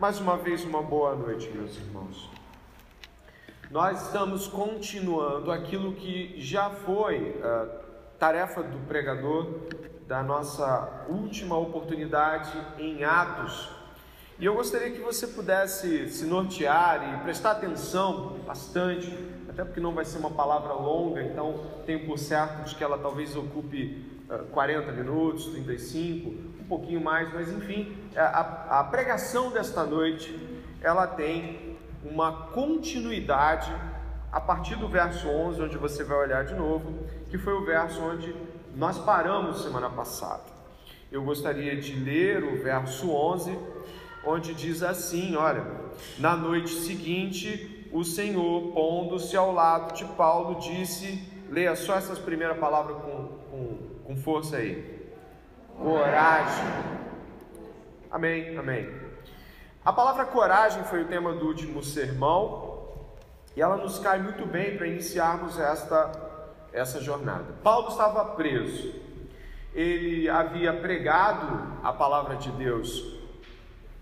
Mais uma vez, uma boa noite, meus irmãos. Nós estamos continuando aquilo que já foi a tarefa do pregador da nossa última oportunidade em Atos. E eu gostaria que você pudesse se nortear e prestar atenção bastante, até porque não vai ser uma palavra longa, então tenho por certo de que ela talvez ocupe 40 minutos, 35, um pouquinho mais, mas enfim, a, a pregação desta noite ela tem uma continuidade a partir do verso 11, onde você vai olhar de novo, que foi o verso onde nós paramos semana passada. Eu gostaria de ler o verso 11, onde diz assim: Olha, na noite seguinte, o Senhor, pondo-se ao lado de Paulo, disse: Leia só essas primeiras palavras com, com, com força aí. Coragem. Amém, amém. A palavra coragem foi o tema do último sermão e ela nos cai muito bem para iniciarmos esta, essa jornada. Paulo estava preso, ele havia pregado a palavra de Deus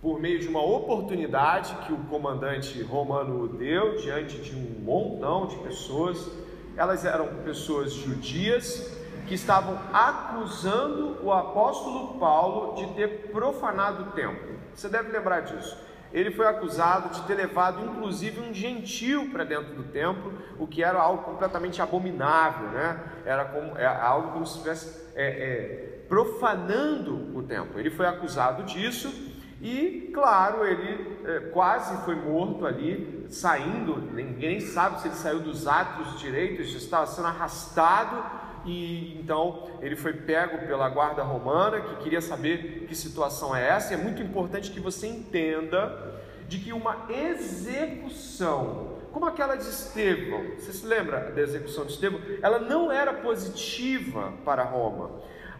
por meio de uma oportunidade que o comandante romano deu diante de um montão de pessoas. Elas eram pessoas judias que estavam acusando o apóstolo Paulo de ter profanado o templo. Você deve lembrar disso. Ele foi acusado de ter levado inclusive um gentil para dentro do templo, o que era algo completamente abominável, né? Era como, é, algo como se estivesse é, é, profanando o templo. Ele foi acusado disso e, claro, ele é, quase foi morto ali, saindo. Ninguém sabe se ele saiu dos atos direitos, estava sendo arrastado e então ele foi pego pela guarda romana que queria saber que situação é essa. E é muito importante que você entenda de que uma execução, como aquela de Estevão, você se lembra da execução de Estevão? Ela não era positiva para Roma.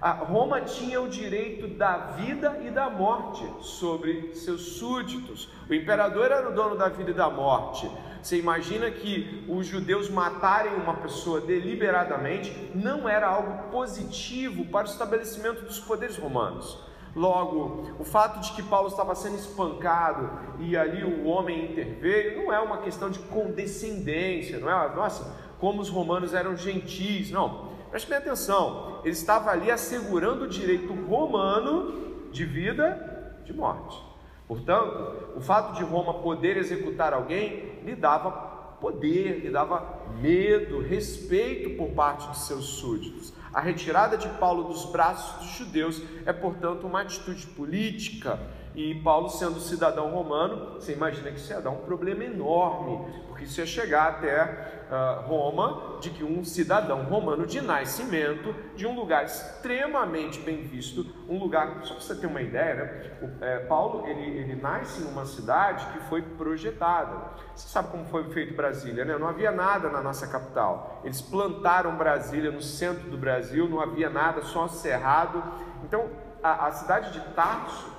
A Roma tinha o direito da vida e da morte sobre seus súditos. O imperador era o dono da vida e da morte. Você imagina que os judeus matarem uma pessoa deliberadamente não era algo positivo para o estabelecimento dos poderes romanos. Logo, o fato de que Paulo estava sendo espancado e ali o homem interveio não é uma questão de condescendência, não é? Nossa, como os romanos eram gentis, não. Preste bem atenção, ele estava ali assegurando o direito romano de vida, de morte. Portanto, o fato de Roma poder executar alguém lhe dava poder, lhe dava medo, respeito por parte de seus súditos. A retirada de Paulo dos braços dos judeus é, portanto, uma atitude política. E Paulo, sendo cidadão romano, você imagina que isso ia dar um problema enorme, porque isso ia chegar até uh, Roma de que um cidadão romano de nascimento, de um lugar extremamente bem visto, um lugar, só para você ter uma ideia, né? O, é, Paulo ele, ele nasce numa cidade que foi projetada. Você sabe como foi feito Brasília, né? Não havia nada na nossa capital. Eles plantaram Brasília no centro do Brasil, não havia nada, só cerrado. Então, a, a cidade de Tarso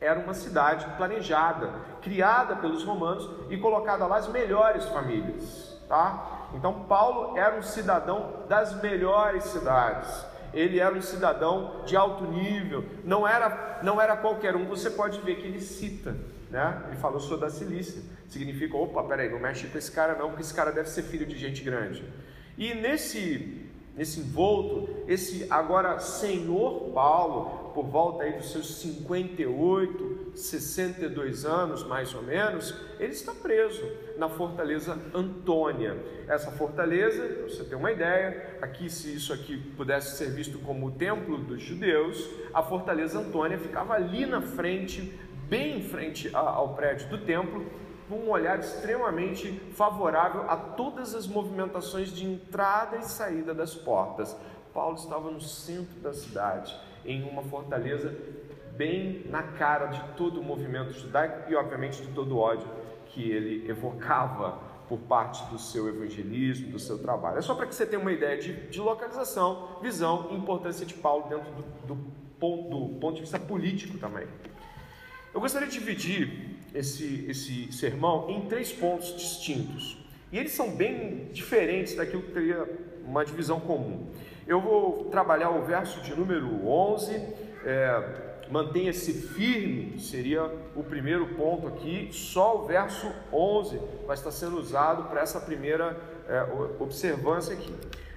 era uma cidade planejada, criada pelos romanos e colocada lá as melhores famílias tá? Então Paulo era um cidadão das melhores cidades. Ele era um cidadão de alto nível, não era, não era qualquer um. Você pode ver que ele cita, né? Ele falou, sou da Cilícia. Significa, opa, peraí, não mexe com esse cara não, porque esse cara deve ser filho de gente grande. E nesse, nesse envolto, esse agora senhor Paulo, por volta aí dos seus 58, 62 anos, mais ou menos, ele está preso na fortaleza Antônia. Essa fortaleza, para você ter uma ideia, aqui se isso aqui pudesse ser visto como o templo dos judeus, a fortaleza Antônia ficava ali na frente, bem em frente ao prédio do templo, com um olhar extremamente favorável a todas as movimentações de entrada e saída das portas. Paulo estava no centro da cidade em uma fortaleza bem na cara de todo o movimento judaico e, obviamente, de todo o ódio que ele evocava por parte do seu evangelismo, do seu trabalho. É só para que você tenha uma ideia de, de localização, visão e importância de Paulo dentro do, do, ponto, do ponto de vista político também. Eu gostaria de dividir esse, esse sermão em três pontos distintos. E eles são bem diferentes daquilo que teria uma divisão comum. Eu vou trabalhar o verso de número 11, é, mantenha-se firme, seria o primeiro ponto aqui. Só o verso 11 vai estar sendo usado para essa primeira é, observância aqui.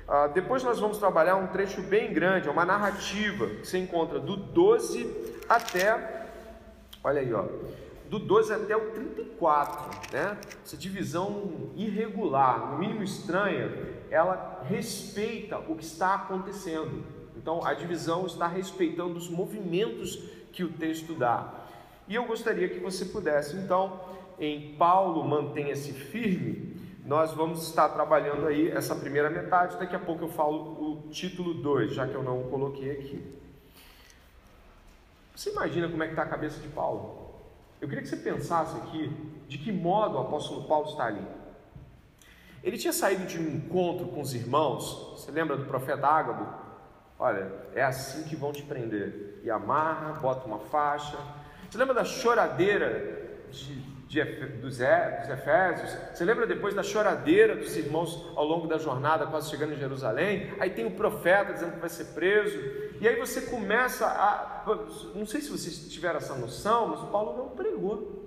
Ah, depois nós vamos trabalhar um trecho bem grande, é uma narrativa que se encontra do 12 até, olha aí, ó, do 12 até o 34, né? Essa divisão irregular, no mínimo estranha, ela respeita o que está acontecendo. Então, a divisão está respeitando os movimentos que o texto dá. E eu gostaria que você pudesse, então, em Paulo mantenha-se firme, nós vamos estar trabalhando aí essa primeira metade. Daqui a pouco eu falo o título 2, já que eu não o coloquei aqui. Você imagina como é que está a cabeça de Paulo? Eu queria que você pensasse aqui de que modo o apóstolo Paulo está ali. Ele tinha saído de um encontro com os irmãos, você lembra do profeta Ágabo? Olha, é assim que vão te prender. E amarra, bota uma faixa. Você lembra da choradeira de de, dos, dos Efésios. Você lembra depois da choradeira dos irmãos ao longo da jornada, quase chegando em Jerusalém? Aí tem o profeta dizendo que vai ser preso. E aí você começa a. Não sei se vocês tiveram essa noção, mas Paulo não pregou.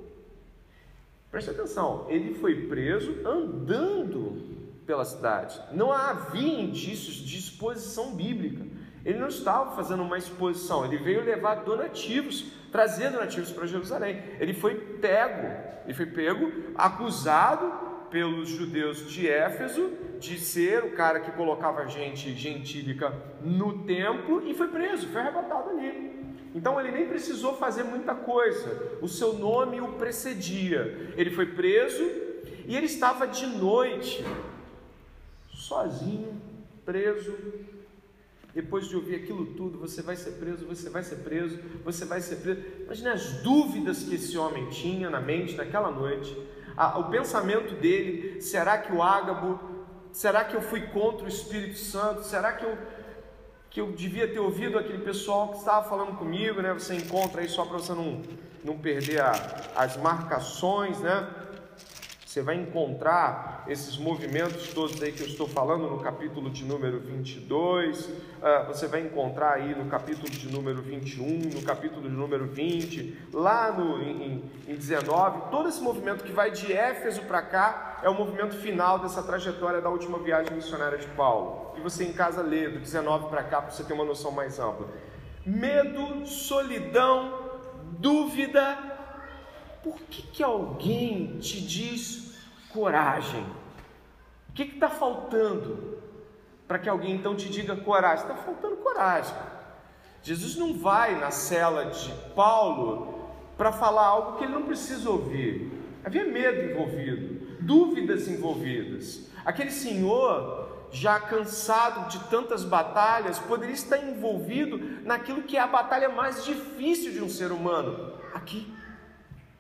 Preste atenção, ele foi preso andando pela cidade. Não havia indícios de exposição bíblica. Ele não estava fazendo uma exposição, ele veio levar donativos, trazer donativos para Jerusalém. Ele foi pego, ele foi pego, acusado pelos judeus de Éfeso de ser o cara que colocava gente gentílica no templo e foi preso, foi arrebatado ali. Então ele nem precisou fazer muita coisa, o seu nome o precedia. Ele foi preso e ele estava de noite, sozinho, preso, depois de ouvir aquilo tudo, você vai ser preso, você vai ser preso, você vai ser preso. Imagine as dúvidas que esse homem tinha na mente naquela noite. o pensamento dele: será que o ágabo, será que eu fui contra o Espírito Santo? Será que eu, que eu devia ter ouvido aquele pessoal que estava falando comigo? Né? Você encontra aí só para você não, não perder a, as marcações, né? Você vai encontrar esses movimentos todos aí que eu estou falando no capítulo de número 22, uh, ah, você vai encontrar aí no capítulo de número 21, no capítulo de número 20, lá no, em, em 19. Todo esse movimento que vai de Éfeso para cá é o movimento final dessa trajetória da última viagem missionária de Paulo. E você em casa lê do 19 para cá para você ter uma noção mais ampla. Medo, solidão, dúvida, por que, que alguém te diz coragem? O que está faltando para que alguém então te diga coragem? Está faltando coragem. Jesus não vai na cela de Paulo para falar algo que ele não precisa ouvir. Havia medo envolvido, dúvidas envolvidas. Aquele senhor, já cansado de tantas batalhas, poderia estar envolvido naquilo que é a batalha mais difícil de um ser humano aqui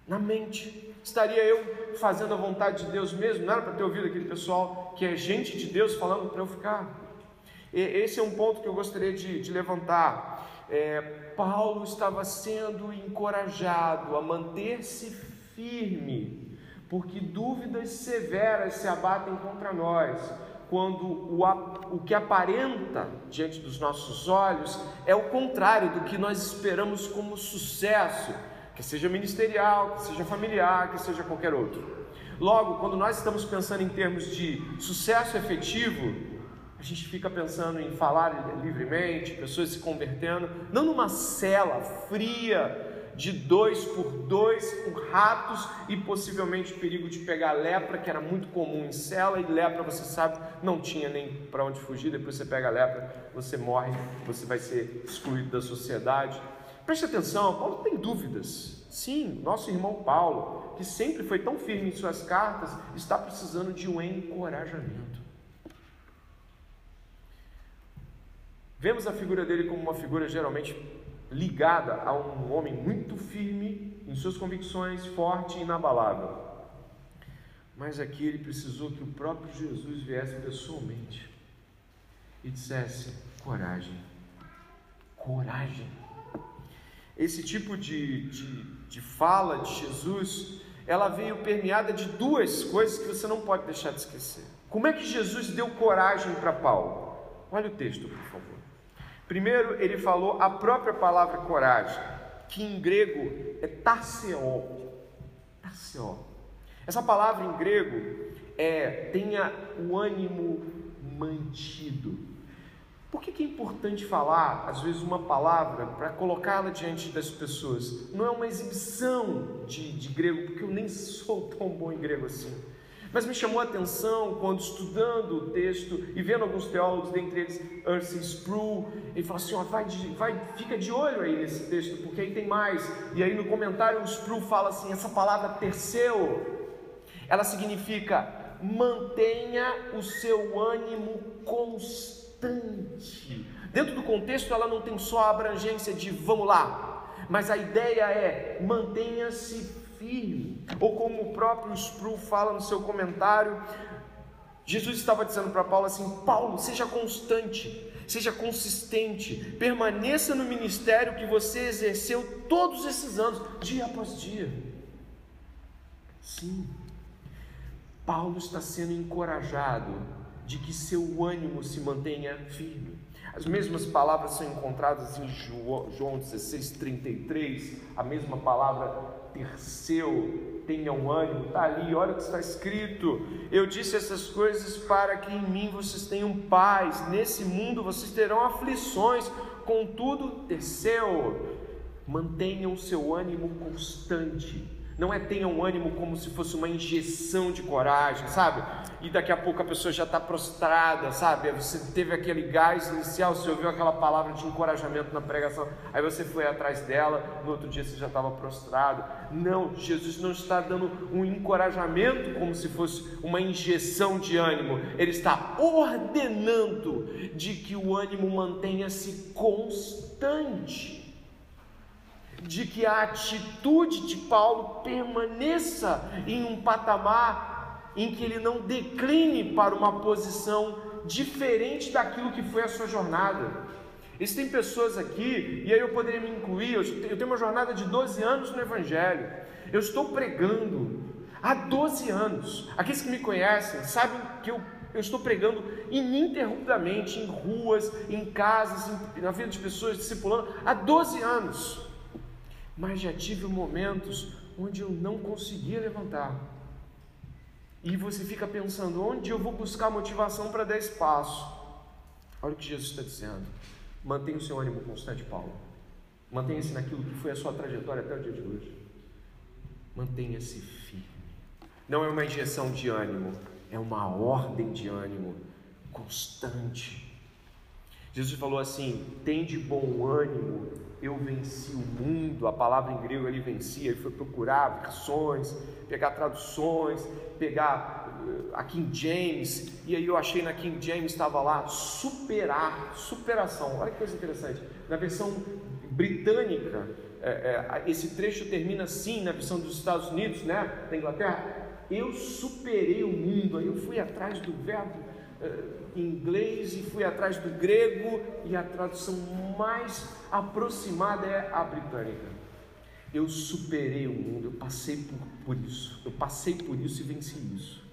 na mente. Estaria eu fazendo a vontade de Deus mesmo? Não era para ter ouvido aquele pessoal que é gente de Deus falando para eu ficar. E esse é um ponto que eu gostaria de, de levantar. É, Paulo estava sendo encorajado a manter-se firme, porque dúvidas severas se abatem contra nós quando o, o que aparenta diante dos nossos olhos é o contrário do que nós esperamos como sucesso que seja ministerial, que seja familiar, que seja qualquer outro. Logo, quando nós estamos pensando em termos de sucesso efetivo, a gente fica pensando em falar livremente, pessoas se convertendo, não numa cela fria de dois por dois, com ratos e possivelmente perigo de pegar lepra, que era muito comum em cela, e lepra, você sabe, não tinha nem para onde fugir. Depois você pega lepra, você morre, você vai ser excluído da sociedade. Preste atenção, Paulo tem dúvidas. Sim, nosso irmão Paulo, que sempre foi tão firme em suas cartas, está precisando de um encorajamento. Vemos a figura dele como uma figura geralmente ligada a um homem muito firme em suas convicções, forte e inabalável. Mas aqui ele precisou que o próprio Jesus viesse pessoalmente e dissesse: coragem, coragem. Esse tipo de, de, de fala de Jesus, ela veio permeada de duas coisas que você não pode deixar de esquecer. Como é que Jesus deu coragem para Paulo? Olha o texto, por favor. Primeiro, ele falou a própria palavra coragem. que em grego é tarseó. Tarseó. Essa palavra em grego é tenha o ânimo mantido. Por que, é importante falar, às vezes, uma palavra para colocá-la diante das pessoas? Não é uma exibição de, de grego, porque eu nem sou tão bom em grego assim. Mas me chamou a atenção quando estudando o texto e vendo alguns teólogos, dentre eles Ursin Sproul, ele falou assim: ó, vai, vai, fica de olho aí nesse texto, porque aí tem mais. E aí no comentário o Sproul fala assim: essa palavra terceu, ela significa mantenha o seu ânimo constante. Dentro do contexto, ela não tem só a abrangência de vamos lá, mas a ideia é mantenha-se firme. Ou como o próprio Sproul fala no seu comentário, Jesus estava dizendo para Paulo assim: Paulo, seja constante, seja consistente, permaneça no ministério que você exerceu todos esses anos, dia após dia. Sim, Paulo está sendo encorajado de que seu ânimo se mantenha firme. As mesmas palavras são encontradas em João 16, 33, a mesma palavra Perseu, tenham ânimo, está ali, olha o que está escrito. Eu disse essas coisas para que em mim vocês tenham paz. Nesse mundo vocês terão aflições, contudo, Perseu, mantenham seu ânimo constante não é tenham ânimo como se fosse uma injeção de coragem, sabe? E daqui a pouco a pessoa já está prostrada, sabe? Você teve aquele gás inicial, você ouviu aquela palavra de encorajamento na pregação, aí você foi atrás dela, no outro dia você já estava prostrado. Não, Jesus não está dando um encorajamento como se fosse uma injeção de ânimo, Ele está ordenando de que o ânimo mantenha-se constante de que a atitude de Paulo permaneça em um patamar em que ele não decline para uma posição diferente daquilo que foi a sua jornada. Existem pessoas aqui, e aí eu poderia me incluir, eu tenho uma jornada de 12 anos no Evangelho, eu estou pregando há 12 anos. Aqueles que me conhecem sabem que eu, eu estou pregando ininterruptamente em ruas, em casas, em, na vida de pessoas, discipulando, há 12 anos mas já tive momentos onde eu não conseguia levantar. E você fica pensando: onde eu vou buscar motivação para dar espaço? Olha o que Jesus está dizendo. Mantenha o seu ânimo constante, Paulo. Mantenha-se naquilo que foi a sua trajetória até o dia de hoje. Mantenha-se firme. Não é uma injeção de ânimo, é uma ordem de ânimo constante. Jesus falou assim: tem de bom ânimo, eu venci o mundo. A palavra em grego ele vencia, ele foi procurar versões, pegar traduções, pegar eh, a King James, e aí eu achei na King James estava lá superar, superação. Olha que coisa interessante. Na versão britânica, é, é, esse trecho termina assim, na versão dos Estados Unidos, né, da Inglaterra. Eu superei o mundo, aí eu fui atrás do verbo inglês e fui atrás do grego e a tradução mais aproximada é a britânica. Eu superei o mundo, eu passei por, por isso, eu passei por isso e venci isso.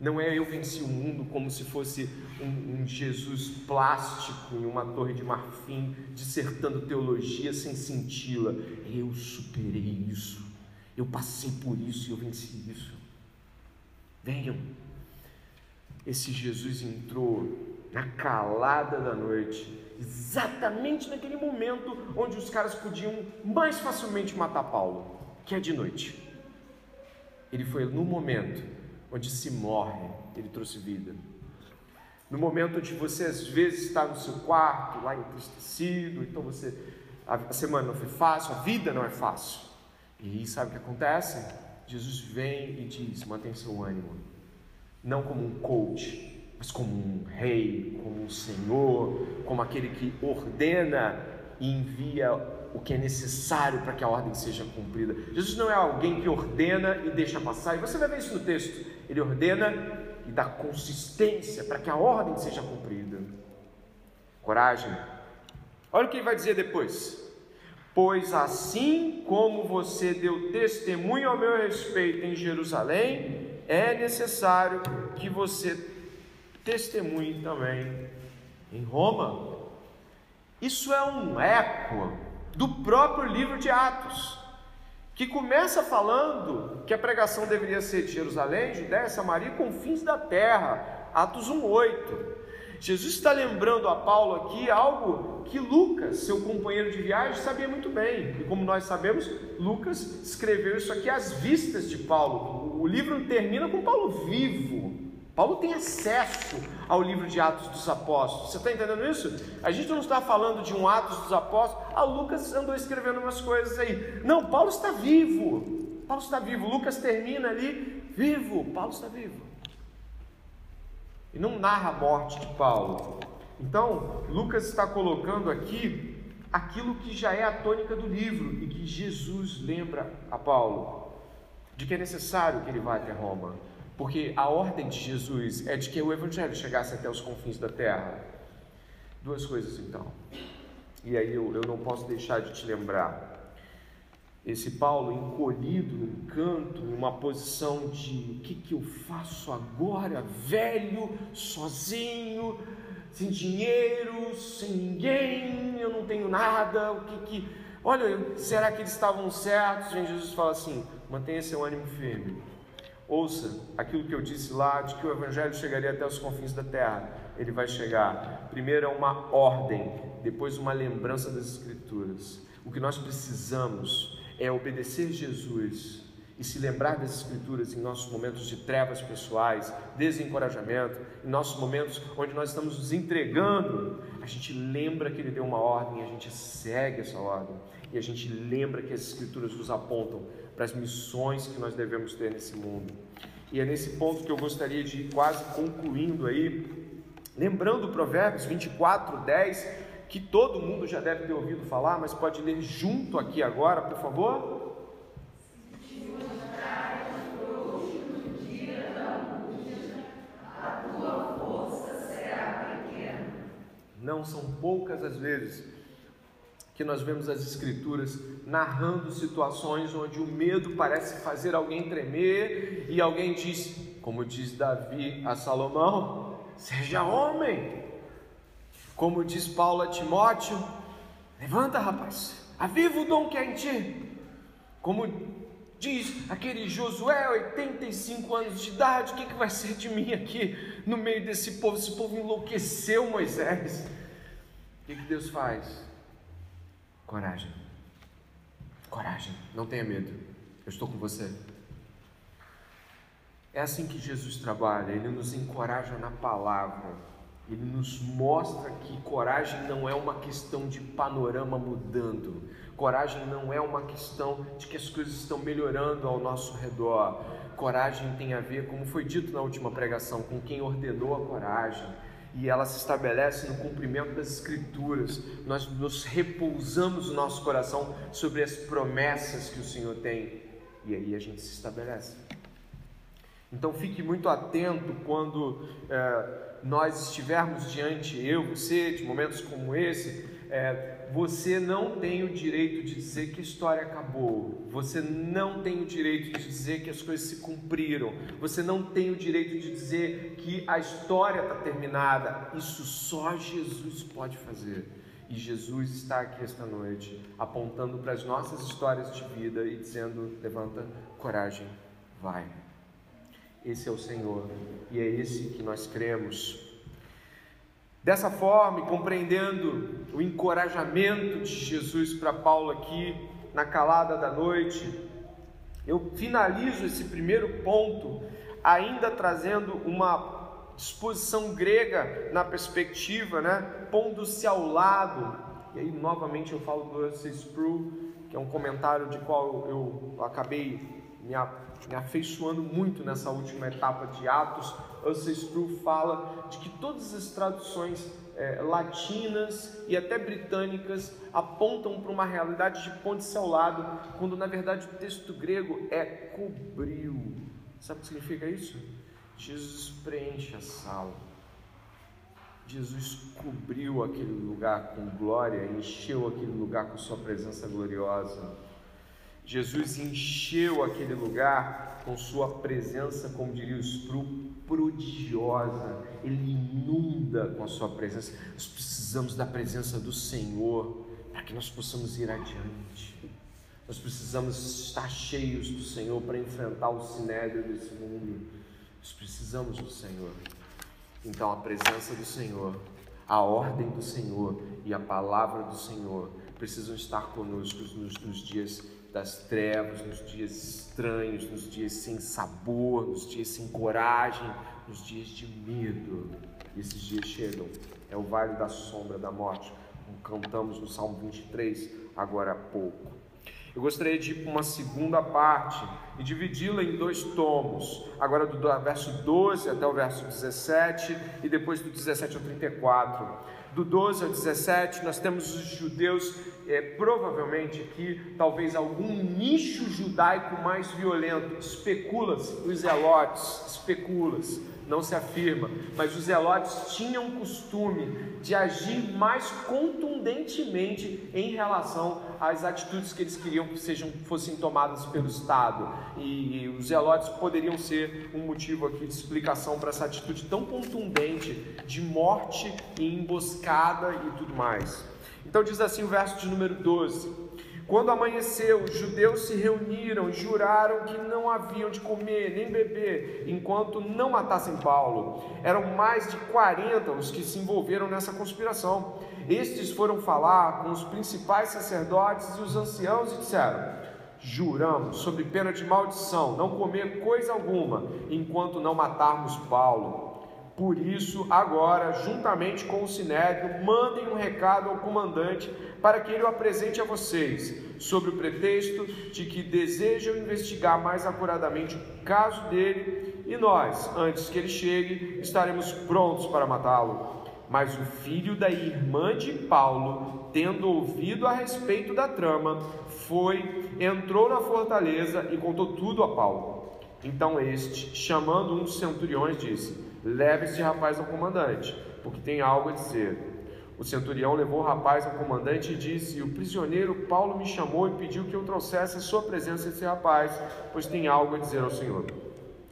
Não é eu venci o mundo como se fosse um, um, Jesus plástico em uma torre de marfim, dissertando teologia sem senti-la. Eu superei isso. Eu passei por isso e eu venci isso. Venham, esse Jesus entrou na calada da noite, exatamente naquele momento onde os caras podiam mais facilmente matar Paulo, que é de noite. Ele foi no momento onde se morre, ele trouxe vida. No momento onde você às vezes está no seu quarto, lá entristecido, então você a semana não foi fácil, a vida não é fácil. E sabe o que acontece? Jesus vem e diz: mantém seu ânimo não como um coach, mas como um rei, como um senhor, como aquele que ordena e envia o que é necessário para que a ordem seja cumprida. Jesus não é alguém que ordena e deixa passar, e você vai ver isso no texto. Ele ordena e dá consistência para que a ordem seja cumprida. Coragem. Olha o que ele vai dizer depois. Pois assim como você deu testemunho ao meu respeito em Jerusalém, é necessário que você testemunhe também em Roma. Isso é um eco do próprio livro de Atos, que começa falando que a pregação deveria ser de Jerusalém, Judéia, Samaria, confins da terra. Atos 1:8. Jesus está lembrando a Paulo aqui algo que Lucas, seu companheiro de viagem, sabia muito bem. E como nós sabemos, Lucas escreveu isso aqui às vistas de Paulo. O livro termina com Paulo vivo. Paulo tem acesso ao livro de Atos dos Apóstolos. Você está entendendo isso? A gente não está falando de um Atos dos Apóstolos. Ah, Lucas andou escrevendo umas coisas aí. Não, Paulo está vivo. Paulo está vivo. Lucas termina ali vivo. Paulo está vivo e não narra a morte de Paulo. Então, Lucas está colocando aqui aquilo que já é a tônica do livro e que Jesus lembra a Paulo de que é necessário que ele vá até Roma, porque a ordem de Jesus é de que o evangelho chegasse até os confins da terra. Duas coisas então. E aí eu, eu não posso deixar de te lembrar esse Paulo encolhido num canto, em uma posição de o que, que eu faço agora, velho, sozinho, sem dinheiro, sem ninguém, eu não tenho nada, o que que. Olha, será que eles estavam certos? E Jesus fala assim: mantenha seu ânimo firme. Ouça aquilo que eu disse lá, de que o Evangelho chegaria até os confins da terra. Ele vai chegar. Primeiro é uma ordem, depois uma lembrança das Escrituras. O que nós precisamos é obedecer Jesus e se lembrar das Escrituras em nossos momentos de trevas pessoais, desencorajamento, em nossos momentos onde nós estamos nos entregando, a gente lembra que Ele deu uma ordem, a gente segue essa ordem e a gente lembra que as Escrituras nos apontam para as missões que nós devemos ter nesse mundo. E é nesse ponto que eu gostaria de ir quase concluindo aí, lembrando Provérbios 24, 10 que todo mundo já deve ter ouvido falar, mas pode ler junto aqui agora, por favor? Não são poucas as vezes que nós vemos as Escrituras narrando situações onde o medo parece fazer alguém tremer e alguém diz, como diz Davi a Salomão: seja homem, como diz Paulo a Timóteo, levanta rapaz, aviva o dom que há em ti. Como diz aquele Josué, 85 anos de idade, o que, que vai ser de mim aqui no meio desse povo? Esse povo enlouqueceu Moisés. O que, que Deus faz? Coragem. Coragem, não tenha medo. Eu estou com você. É assim que Jesus trabalha, ele nos encoraja na palavra ele nos mostra que coragem não é uma questão de panorama mudando, coragem não é uma questão de que as coisas estão melhorando ao nosso redor. Coragem tem a ver, como foi dito na última pregação, com quem ordenou a coragem. E ela se estabelece no cumprimento das Escrituras. Nós nos repousamos o nosso coração sobre as promessas que o Senhor tem. E aí a gente se estabelece. Então fique muito atento quando. É, nós estivermos diante, eu, você, de momentos como esse, é, você não tem o direito de dizer que a história acabou, você não tem o direito de dizer que as coisas se cumpriram, você não tem o direito de dizer que a história está terminada. Isso só Jesus pode fazer. E Jesus está aqui esta noite, apontando para as nossas histórias de vida e dizendo: levanta coragem, vai. Esse é o Senhor e é esse que nós cremos. Dessa forma, compreendendo o encorajamento de Jesus para Paulo aqui na calada da noite, eu finalizo esse primeiro ponto ainda trazendo uma disposição grega na perspectiva, né? Pondo-se ao lado. E aí novamente eu falo do Russell Sproul, que é um comentário de qual eu acabei me me afeiçoando muito nessa última etapa de Atos, Sproul fala de que todas as traduções é, latinas e até britânicas apontam para uma realidade de ponte-se ao lado, quando na verdade o texto grego é cobriu. Sabe o que significa isso? Jesus preenche a sala. Jesus cobriu aquele lugar com glória, encheu aquele lugar com sua presença gloriosa. Jesus encheu aquele lugar com sua presença, como diria o Spru, prodigiosa. Ele inunda com a sua presença. Nós precisamos da presença do Senhor para que nós possamos ir adiante. Nós precisamos estar cheios do Senhor para enfrentar o sinédrio desse mundo. Nós precisamos do Senhor. Então, a presença do Senhor, a ordem do Senhor e a palavra do Senhor precisam estar conosco nos, nos dias das trevas, nos dias estranhos, nos dias sem sabor, nos dias sem coragem, nos dias de medo. E esses dias chegam. É o vale da sombra da morte, como cantamos no Salmo 23 agora há pouco. Eu gostaria de ir para uma segunda parte e dividi-la em dois tomos, agora do verso 12 até o verso 17 e depois do 17 ao 34 do 12 ao 17, nós temos os judeus, é, provavelmente aqui, talvez algum nicho judaico mais violento, especula-se, os zelotes, especula-se, não se afirma, mas os zelotes tinham costume de agir mais contundentemente em relação às atitudes que eles queriam que sejam, fossem tomadas pelo Estado. E, e os zelotes poderiam ser um motivo aqui de explicação para essa atitude tão contundente de morte e emboscada e tudo mais. Então diz assim o verso de número 12. Quando amanheceu, os judeus se reuniram e juraram que não haviam de comer nem beber enquanto não matassem Paulo. Eram mais de 40 os que se envolveram nessa conspiração. Estes foram falar com os principais sacerdotes e os anciãos e disseram: Juramos, sob pena de maldição, não comer coisa alguma enquanto não matarmos Paulo. Por isso, agora, juntamente com o Sinédrio, mandem um recado ao comandante para que ele o apresente a vocês, sob o pretexto de que desejam investigar mais acuradamente o caso dele, e nós, antes que ele chegue, estaremos prontos para matá-lo. Mas o filho da irmã de Paulo, tendo ouvido a respeito da trama, foi, entrou na fortaleza e contou tudo a Paulo. Então este, chamando um dos centuriões, disse: Leve este rapaz ao comandante, porque tem algo a dizer. O centurião levou o rapaz ao comandante e disse: O prisioneiro Paulo me chamou e pediu que eu trouxesse a sua presença esse rapaz, pois tem algo a dizer ao Senhor.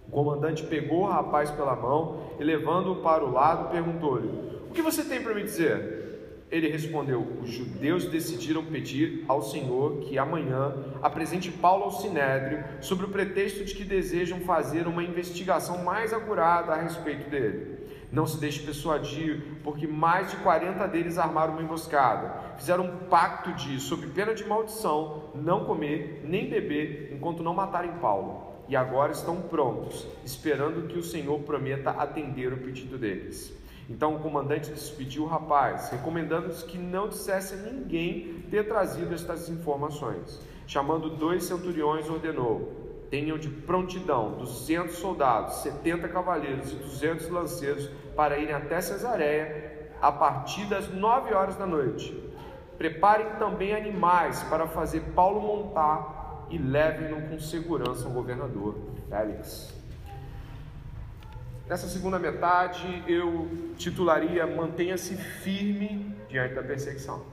O comandante pegou o rapaz pela mão e, levando-o para o lado, perguntou-lhe: O que você tem para me dizer? Ele respondeu: Os judeus decidiram pedir ao Senhor que amanhã apresente Paulo ao sinédrio, sob o pretexto de que desejam fazer uma investigação mais acurada a respeito dele. Não se deixe persuadir, porque mais de 40 deles armaram uma emboscada. Fizeram um pacto de, sob pena de maldição, não comer nem beber enquanto não matarem Paulo. E agora estão prontos, esperando que o Senhor prometa atender o pedido deles. Então o comandante despediu o rapaz, recomendando-lhes que não dissesse a ninguém ter trazido estas informações. Chamando dois centuriões, ordenou: tenham de prontidão 200 soldados, 70 cavaleiros e 200 lanceiros para irem até Cesareia a partir das nove horas da noite. Preparem também animais para fazer Paulo montar e levem-no com segurança ao governador Félix. Nessa segunda metade, eu titularia Mantenha-se firme diante da perseguição.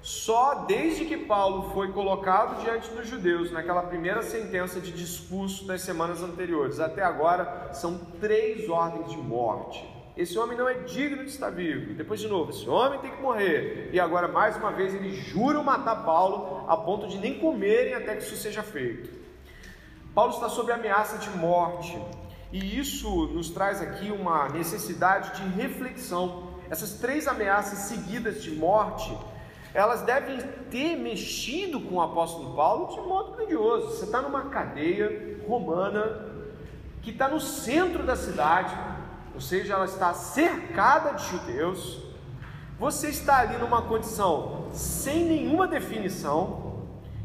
Só desde que Paulo foi colocado diante dos judeus, naquela primeira sentença de discurso das semanas anteriores, até agora, são três ordens de morte. Esse homem não é digno de estar vivo. Depois, de novo, esse homem tem que morrer. E agora, mais uma vez, eles juram matar Paulo a ponto de nem comerem até que isso seja feito. Paulo está sob ameaça de morte. E isso nos traz aqui uma necessidade de reflexão. Essas três ameaças seguidas de morte, elas devem ter mexido com o apóstolo Paulo de modo grandioso. Você está numa cadeia romana que está no centro da cidade, ou seja, ela está cercada de judeus. Você está ali numa condição sem nenhuma definição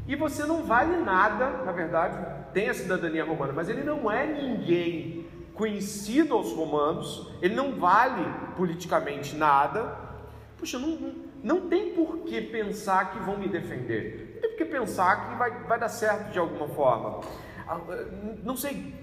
e você não vale nada, na verdade, tem a cidadania romana, mas ele não é ninguém conhecido aos romanos, ele não vale politicamente nada. Puxa, não, não tem por que pensar que vão me defender, não tem por que pensar que vai, vai dar certo de alguma forma. Ah, não sei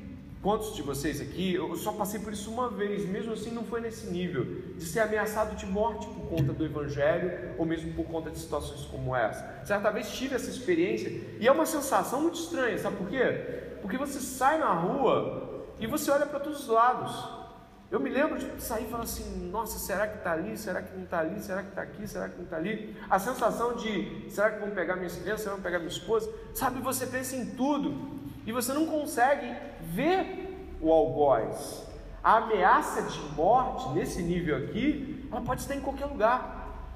quantos de vocês aqui, eu só passei por isso uma vez, mesmo assim não foi nesse nível, de ser ameaçado de morte por conta do Evangelho ou mesmo por conta de situações como essa. Certa vez tive essa experiência e é uma sensação muito estranha, sabe por quê? Porque você sai na rua e você olha para todos os lados. Eu me lembro de sair e falar assim: nossa, será que está ali? Será que não está ali? Será que está aqui? Será que não está ali? A sensação de: será que vão pegar minhas crianças? Será que vão pegar minha esposa? Sabe, você pensa em tudo e você não consegue ver o algoz. A ameaça de morte nesse nível aqui, ela pode estar em qualquer lugar.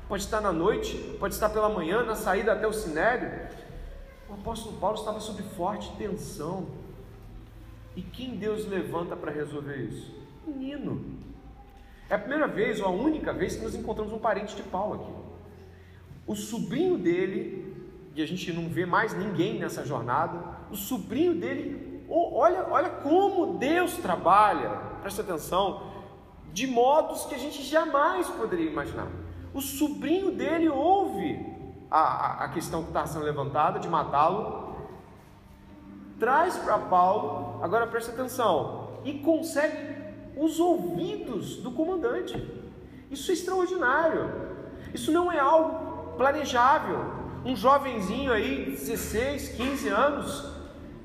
Pode estar na noite, pode estar pela manhã, na saída até o sinédrio. O apóstolo Paulo estava sob forte tensão. E quem Deus levanta para resolver isso? Menino. É a primeira vez, ou a única vez, que nós encontramos um parente de Paulo aqui. O sobrinho dele, e a gente não vê mais ninguém nessa jornada, o sobrinho dele, olha, olha como Deus trabalha, presta atenção, de modos que a gente jamais poderia imaginar. O sobrinho dele ouve a, a questão que está sendo levantada de matá-lo, traz para Paulo, agora presta atenção, e consegue os ouvidos do comandante. Isso é extraordinário. Isso não é algo planejável. Um jovenzinho aí, 16, 15 anos,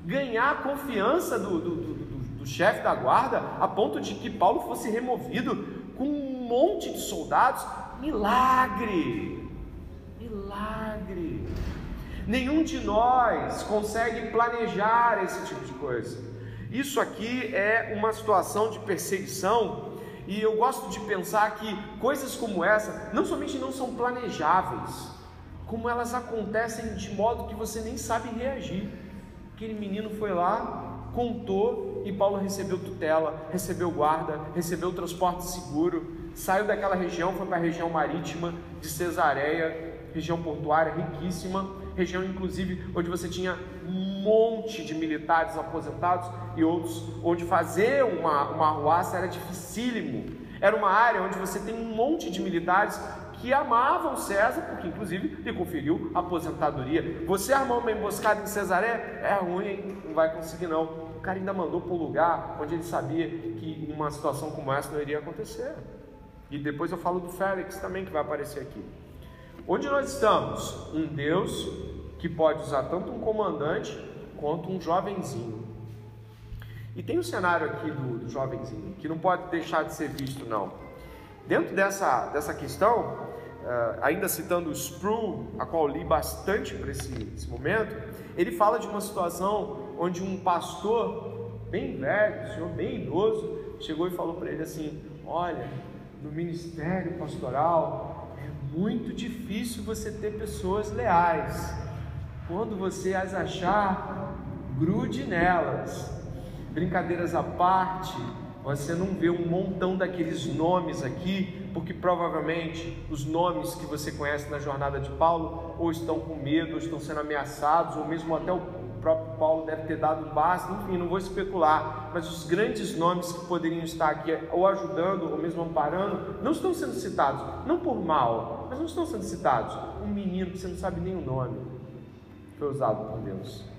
ganhar a confiança do, do, do, do chefe da guarda a ponto de que Paulo fosse removido com um monte de soldados Milagre! Milagre! Nenhum de nós consegue planejar esse tipo de coisa. Isso aqui é uma situação de perseguição e eu gosto de pensar que coisas como essa não somente não são planejáveis, como elas acontecem de modo que você nem sabe reagir. Aquele menino foi lá, contou e Paulo recebeu tutela, recebeu guarda, recebeu transporte seguro, saiu daquela região, foi para a região marítima de Cesareia, região portuária riquíssima, região inclusive onde você tinha um monte de militares aposentados e outros, onde fazer uma, uma arruaça era dificílimo. Era uma área onde você tem um monte de militares que amavam César, porque inclusive lhe conferiu aposentadoria. Você armar uma emboscada em Cesaré é ruim, não vai conseguir não. O cara ainda mandou para o lugar onde ele sabia que uma situação como essa não iria acontecer. E depois eu falo do Félix também, que vai aparecer aqui. Onde nós estamos? Um Deus que pode usar tanto um comandante quanto um jovenzinho. E tem um cenário aqui do, do, jovenzinho, que não pode deixar de ser visto, não. Dentro dessa, dessa questão, ainda citando o Sproul, a qual li bastante para esse, esse momento, ele fala de uma situação onde um pastor bem velho, um senhor bem idoso, chegou e falou para ele assim: Olha, no ministério pastoral, é muito difícil você ter pessoas leais. Quando você as achar, grude nelas. Brincadeiras à parte, você não vê um montão daqueles nomes aqui, porque provavelmente os nomes que você conhece na jornada de Paulo ou estão com medo, ou estão sendo ameaçados, ou mesmo até o próprio Paulo deve ter dado base, enfim, não vou especular, mas os grandes nomes que poderiam estar aqui ou ajudando ou mesmo amparando, não estão sendo citados, não por mal, mas não estão sendo citados. Um menino que você não sabe nem o nome foi usado por Deus.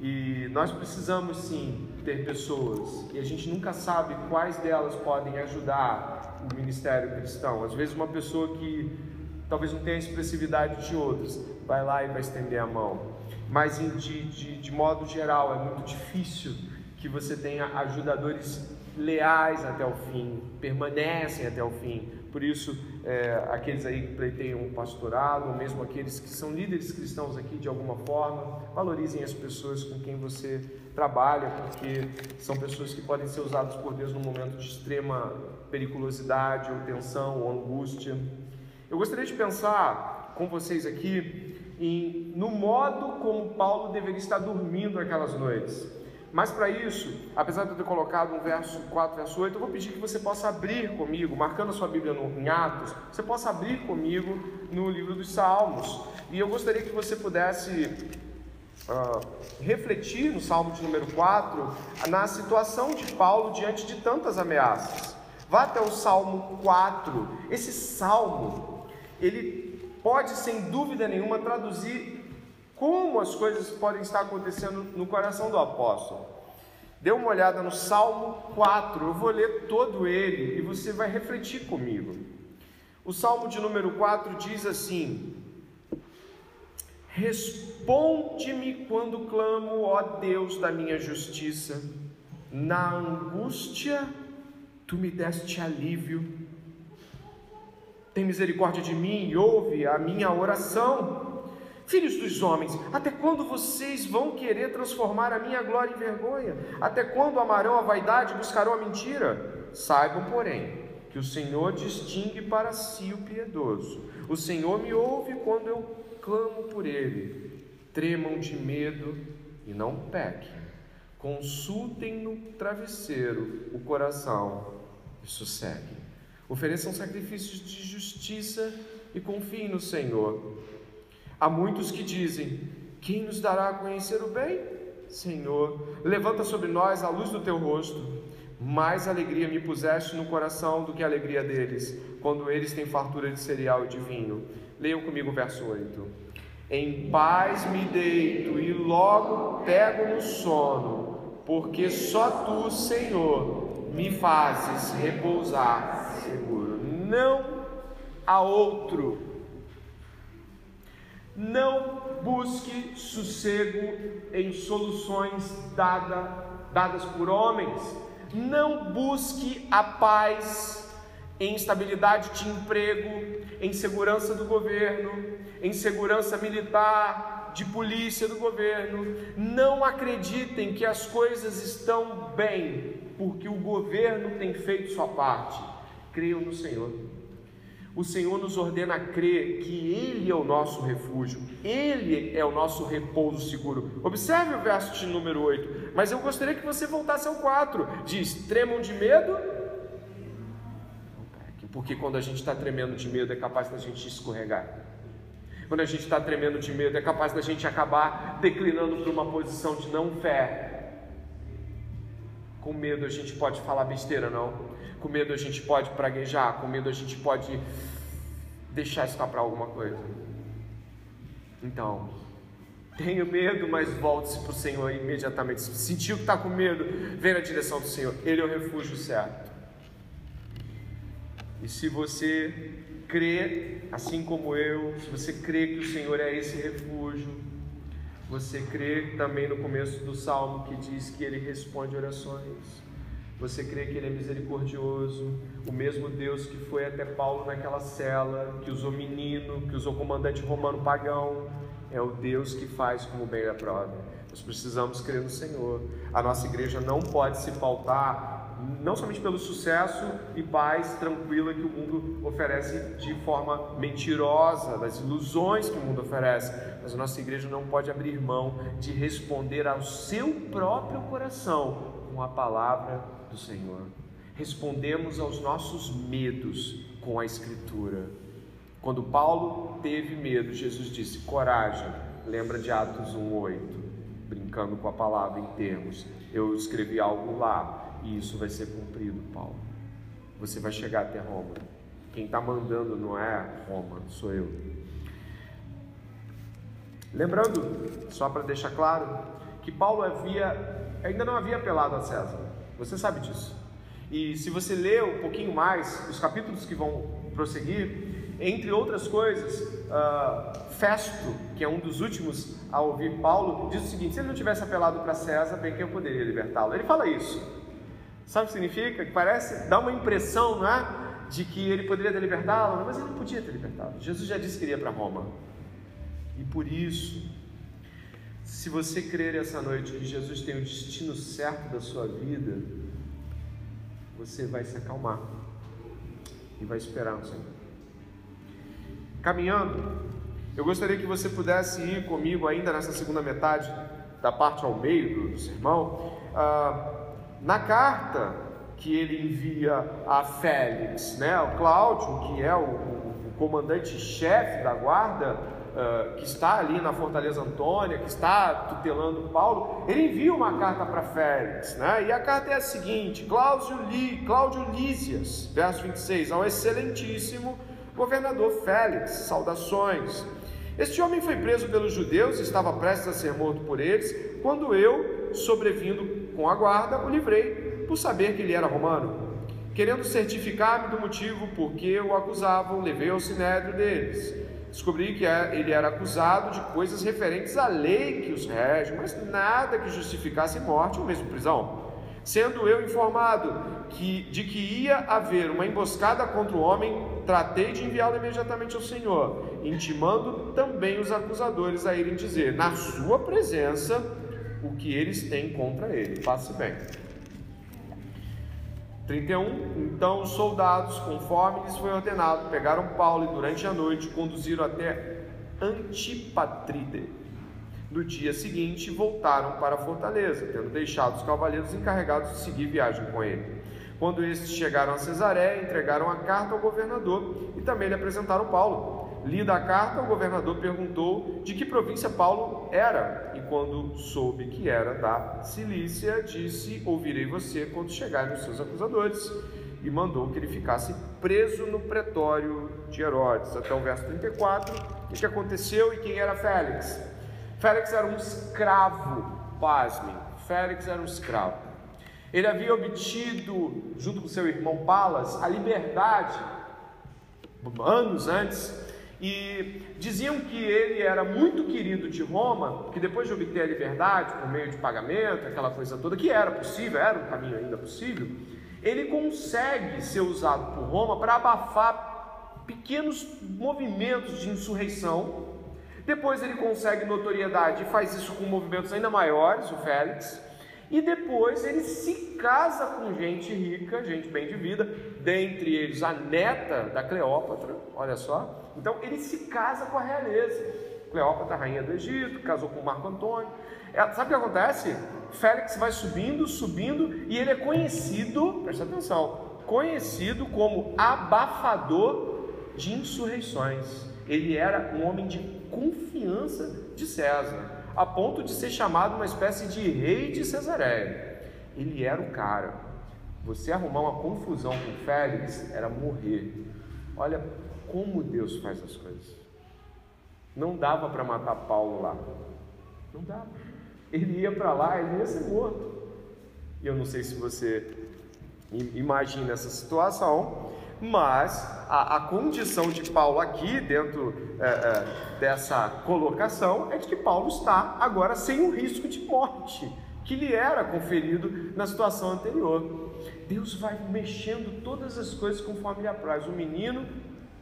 E nós precisamos sim ter pessoas, e a gente nunca sabe quais delas podem ajudar o ministério cristão. Às vezes, uma pessoa que talvez não tenha a expressividade de outros, vai lá e vai estender a mão mas de, de, de modo geral é muito difícil que você tenha ajudadores leais até o fim, permanecem até o fim. Por isso, é, aqueles aí que pleiteiam um pastorado, ou mesmo aqueles que são líderes cristãos aqui de alguma forma, valorizem as pessoas com quem você trabalha, porque são pessoas que podem ser usadas por Deus num momento de extrema periculosidade, ou tensão, ou angústia. Eu gostaria de pensar com vocês aqui em, no modo como Paulo deveria estar dormindo aquelas noites. Mas para isso, apesar de eu ter colocado um verso 4, verso 8, eu vou pedir que você possa abrir comigo, marcando a sua Bíblia no, em Atos, você possa abrir comigo no livro dos Salmos. E eu gostaria que você pudesse uh, refletir no Salmo de número 4, na situação de Paulo diante de tantas ameaças. Vá até o Salmo 4. Esse salmo, ele pode, sem dúvida nenhuma, traduzir como as coisas podem estar acontecendo no coração do apóstolo. Dê uma olhada no Salmo 4, eu vou ler todo ele e você vai refletir comigo. O Salmo de número 4 diz assim: Responde-me quando clamo, ó Deus da minha justiça, na angústia tu me deste alívio. Tem misericórdia de mim e ouve a minha oração. Filhos dos homens, até quando vocês vão querer transformar a minha glória em vergonha? Até quando amarão a vaidade e buscarão a mentira? Saibam, porém, que o Senhor distingue para si o piedoso. O Senhor me ouve quando eu clamo por ele. Tremam de medo e não pequem. Consultem no travesseiro o coração e sosseguem. Ofereçam sacrifícios de justiça e confiem no Senhor. Há muitos que dizem: Quem nos dará a conhecer o bem? Senhor, levanta sobre nós a luz do teu rosto. Mais alegria me puseste no coração do que a alegria deles, quando eles têm fartura de cereal e de vinho. Leiam comigo o verso 8. Em paz me deito e logo pego no sono, porque só tu, Senhor, me fazes repousar seguro. Não há outro. Não busque sossego em soluções dada, dadas por homens não busque a paz em estabilidade de emprego, em segurança do governo, em segurança militar, de polícia do governo. Não acreditem que as coisas estão bem, porque o governo tem feito sua parte. Creiam no Senhor o Senhor nos ordena a crer que Ele é o nosso refúgio, Ele é o nosso repouso seguro. Observe o verso de número 8, mas eu gostaria que você voltasse ao 4: diz: tremam de medo. Porque quando a gente está tremendo de medo, é capaz da gente escorregar. Quando a gente está tremendo de medo, é capaz da gente acabar declinando para uma posição de não fé. Com medo a gente pode falar besteira, não? Com medo a gente pode praguejar, com medo a gente pode deixar escapar alguma coisa. Então, tenho medo, mas volte-se para o Senhor imediatamente. Se sentiu que está com medo, vem na direção do Senhor. Ele é o refúgio certo. E se você crê, assim como eu, se você crê que o Senhor é esse refúgio, você crê também no começo do salmo que diz que ele responde orações. Você crê que Ele é misericordioso, o mesmo Deus que foi até Paulo naquela cela, que usou menino, que usou comandante romano pagão, é o Deus que faz como bem da prova. Nós precisamos crer no Senhor. A nossa igreja não pode se pautar não somente pelo sucesso e paz tranquila que o mundo oferece de forma mentirosa, das ilusões que o mundo oferece, mas a nossa igreja não pode abrir mão de responder ao seu próprio coração com a palavra do Senhor. Respondemos aos nossos medos com a Escritura. Quando Paulo teve medo, Jesus disse: coragem. Lembra de Atos 1,8, brincando com a palavra em termos. Eu escrevi algo lá e isso vai ser cumprido, Paulo. Você vai chegar até Roma. Quem está mandando não é Roma, sou eu. Lembrando, só para deixar claro, que Paulo havia, ainda não havia apelado a César. Você sabe disso. E se você ler um pouquinho mais, os capítulos que vão prosseguir, entre outras coisas, uh, Festo, que é um dos últimos a ouvir Paulo, diz o seguinte: se ele não tivesse apelado para César, bem que eu poderia libertá-lo. Ele fala isso. Sabe o que significa? Parece, dá uma impressão, não é? De que ele poderia ter libertá-lo, mas ele não podia ter libertado. Jesus já disse que iria para Roma. E por isso, se você crer essa noite que Jesus tem o destino certo da sua vida, você vai se acalmar e vai esperar no Senhor. Caminhando, eu gostaria que você pudesse ir comigo ainda nessa segunda metade da parte ao meio do, sermão, ah, na carta que ele envia a Félix, né? O Cláudio, que é o, o comandante-chefe da guarda, uh, que está ali na Fortaleza Antônia, que está tutelando Paulo, ele envia uma carta para Félix, né? E a carta é a seguinte: Cláudio, Li, Cláudio Lísias, verso 26, ao excelentíssimo governador Félix, saudações. Este homem foi preso pelos judeus e estava prestes a ser morto por eles, quando eu, sobrevindo com a guarda, o livrei, por saber que ele era romano. Querendo certificar-me do motivo por que o acusavam, levei ao sinédrio deles descobri que é, ele era acusado de coisas referentes à lei que os rege, mas nada que justificasse morte ou mesmo prisão. Sendo eu informado que, de que ia haver uma emboscada contra o homem, tratei de enviá-lo imediatamente ao Senhor, intimando também os acusadores a irem dizer, na sua presença, o que eles têm contra ele. Passe bem. 31. Então os soldados, conforme lhes foi ordenado, pegaram Paulo e durante a noite conduziram até Antipatride. No dia seguinte voltaram para a fortaleza, tendo deixado os cavaleiros encarregados de seguir viagem com ele. Quando estes chegaram a Cesareia, entregaram a carta ao governador e também lhe apresentaram Paulo. Lida a carta, o governador perguntou de que província Paulo era, quando soube que era da Cilícia, disse: Ouvirei você quando chegarem os seus acusadores. E mandou que ele ficasse preso no pretório de Herodes. Até o verso 34. O que aconteceu e quem era Félix? Félix era um escravo, pasme. Félix era um escravo. Ele havia obtido, junto com seu irmão Palas, a liberdade anos antes e diziam que ele era muito querido de Roma, que depois de obter a liberdade por meio de pagamento, aquela coisa toda, que era possível, era um caminho ainda possível, ele consegue ser usado por Roma para abafar pequenos movimentos de insurreição. Depois ele consegue notoriedade e faz isso com movimentos ainda maiores, o Félix. E depois ele se casa com gente rica, gente bem de vida, dentre eles a neta da Cleópatra, olha só. Então ele se casa com a realeza. Cleópatra, rainha do Egito, casou com Marco Antônio. É, sabe o que acontece? Félix vai subindo, subindo, e ele é conhecido, presta atenção, conhecido como abafador de insurreições. Ele era um homem de confiança de César a ponto de ser chamado uma espécie de rei de Cesareia. Ele era o cara. Você arrumar uma confusão com Félix era morrer. Olha como Deus faz as coisas. Não dava para matar Paulo lá. Não dava. Ele ia para lá, ele ia ser morto. E eu não sei se você imagina essa situação, mas a, a condição de Paulo aqui, dentro é, é, dessa colocação, é de que Paulo está agora sem o risco de morte que lhe era conferido na situação anterior. Deus vai mexendo todas as coisas conforme lhe apraz. O menino,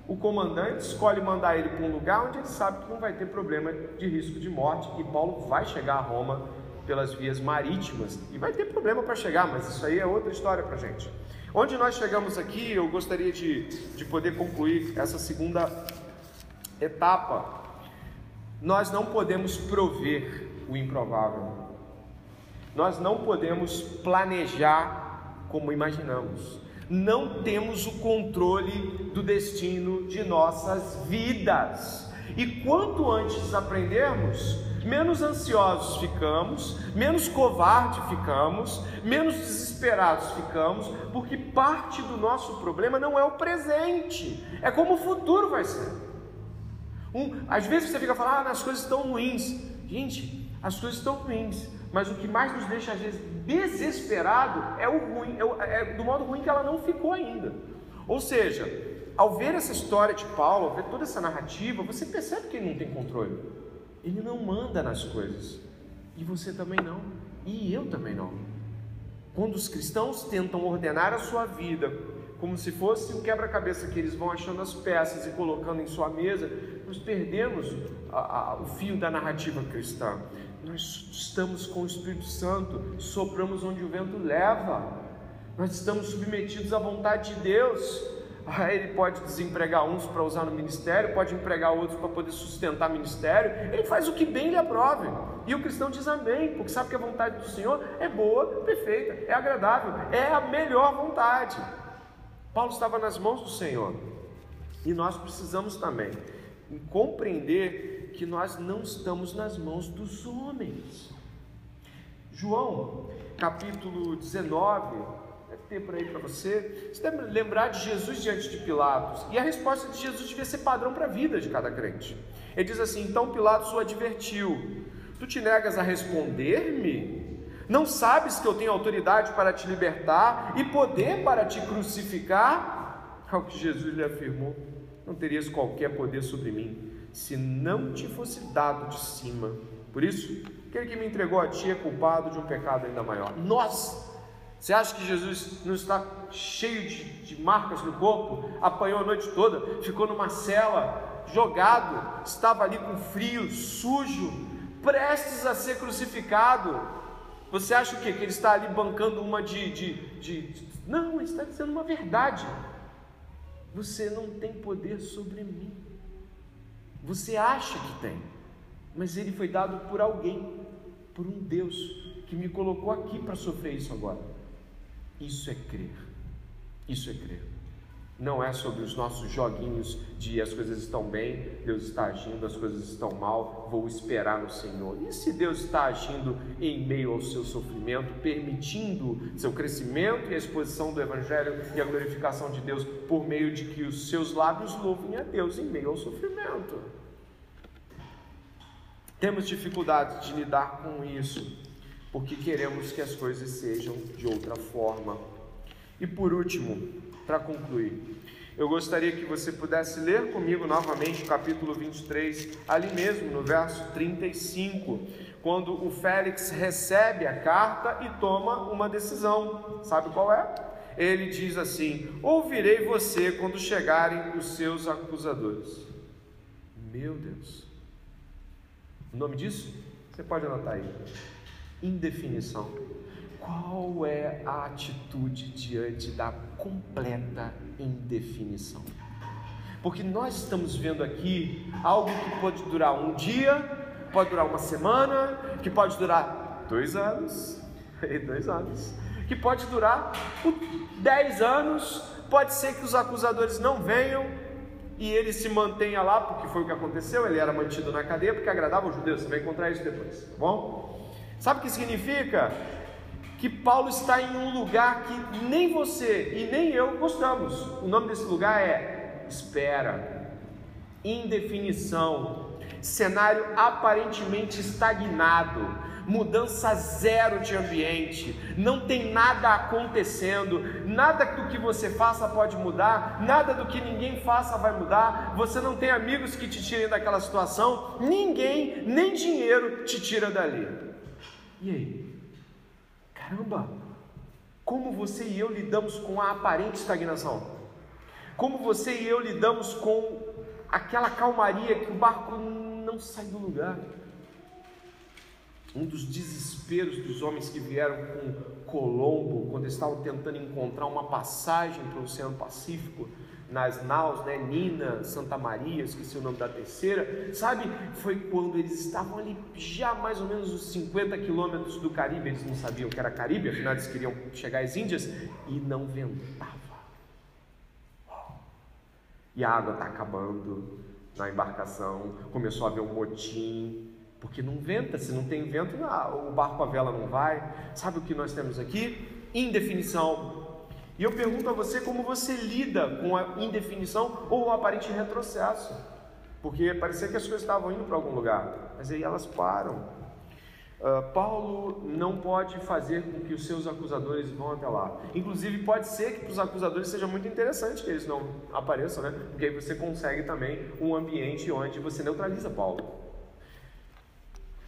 o comandante, escolhe mandar ele para um lugar onde ele sabe que não vai ter problema de risco de morte e Paulo vai chegar a Roma pelas vias marítimas e vai ter problema para chegar, mas isso aí é outra história para gente. Onde nós chegamos aqui, eu gostaria de, de poder concluir essa segunda etapa. Nós não podemos prover o improvável. Nós não podemos planejar como imaginamos. Não temos o controle do destino de nossas vidas. E quanto antes aprendermos, menos ansiosos ficamos, menos covarde ficamos, menos desesperados ficamos, porque parte do nosso problema não é o presente, é como o futuro vai ser. Um, às vezes você fica falando, ah, as coisas estão ruins. Gente, as coisas estão ruins, mas o que mais nos deixa às vezes desesperado é o ruim, é, é do modo ruim que ela não ficou ainda. Ou seja, ao ver essa história de Paulo, ao ver toda essa narrativa, você percebe que ele não tem controle. Ele não manda nas coisas. E você também não. E eu também não. Quando os cristãos tentam ordenar a sua vida como se fosse o quebra-cabeça que eles vão achando as peças e colocando em sua mesa, nós perdemos a, a, o fio da narrativa cristã. Nós estamos com o Espírito Santo, sopramos onde o vento leva, nós estamos submetidos à vontade de Deus. Aí ele pode desempregar uns para usar no ministério, pode empregar outros para poder sustentar ministério. Ele faz o que bem lhe aprove. E o cristão diz amém, porque sabe que a vontade do Senhor é boa, perfeita, é agradável, é a melhor vontade. Paulo estava nas mãos do Senhor. E nós precisamos também compreender que nós não estamos nas mãos dos homens. João, capítulo 19, Por aí para você. Você deve lembrar de Jesus diante de Pilatos. E a resposta de Jesus devia ser padrão para a vida de cada crente. Ele diz assim: Então Pilatos o advertiu: Tu te negas a responder-me? Não sabes que eu tenho autoridade para te libertar e poder para te crucificar? Ao que Jesus lhe afirmou: Não terias qualquer poder sobre mim, se não te fosse dado de cima. Por isso, aquele que me entregou a ti é culpado de um pecado ainda maior. Nós Você acha que Jesus não está cheio de, de marcas no corpo? Apanhou a noite toda, ficou numa cela, jogado, estava ali com frio, sujo, prestes a ser crucificado. Você acha o quê? Que ele está ali bancando uma de, de, de, de. Não, ele está dizendo uma verdade. Você não tem poder sobre mim. Você acha que tem, mas ele foi dado por alguém, por um Deus que me colocou aqui para sofrer isso agora. Isso é crer. Isso é crer. Não é sobre os nossos joguinhos de as coisas estão bem, Deus está agindo, as coisas estão mal, vou esperar no Senhor. E se Deus está agindo em meio ao seu sofrimento, permitindo seu crescimento e a exposição do Evangelho e a glorificação de Deus por meio de que os seus lábios louvem a Deus em meio ao sofrimento? Temos dificuldade de lidar com isso, porque queremos que as coisas sejam de outra forma. E por último, para concluir, eu gostaria que você pudesse ler comigo novamente o capítulo 23, ali mesmo no verso 35, quando o Félix recebe a carta e toma uma decisão. Sabe qual é? Ele diz assim: Ouvirei você quando chegarem os seus acusadores. Meu Deus. O nome disso? Você pode anotar aí. Indefinição. Qual é a atitude diante da completa indefinição? Porque nós estamos vendo aqui algo que pode durar um dia, pode durar uma semana, que pode durar dois anos, dois anos, que pode durar dez anos, pode ser que os acusadores não venham e ele se mantenha lá, porque foi o que aconteceu, ele era mantido na cadeia porque agradava os judeus, você vai encontrar isso depois, tá bom? Sabe o que significa? que Paulo está em um lugar que nem você e nem eu gostamos. O nome desse lugar é espera, indefinição, cenário aparentemente estagnado, mudança zero de ambiente, não tem nada acontecendo, nada do que você faça pode mudar, nada do que ninguém faça vai mudar, você não tem amigos que te tirem daquela situação, ninguém, nem dinheiro te tira dali. E aí? Caramba, como você e eu lidamos com a aparente estagnação? Como você e eu lidamos com aquela calmaria que o barco não sai do lugar? Um dos desesperos dos homens que vieram com Colombo, quando estavam tentando encontrar uma passagem para o Oceano Pacífico, nas naus, né? Nina, Santa Maria, esqueci o nome da terceira, sabe? Foi quando eles estavam ali já mais ou menos uns 50 quilômetros do Caribe, eles não sabiam que era Caribe, afinal eles queriam chegar às Índias e não ventava. E a água está acabando na embarcação, começou a haver um motim, porque não venta, se não tem vento, o barco a vela não vai. Sabe o que nós temos aqui? Indefinição, e eu pergunto a você como você lida com a indefinição ou o aparente retrocesso. Porque parecia que as coisas estavam indo para algum lugar, mas aí elas param. Uh, Paulo não pode fazer com que os seus acusadores vão até lá. Inclusive, pode ser que para os acusadores seja muito interessante que eles não apareçam, né? Porque aí você consegue também um ambiente onde você neutraliza Paulo.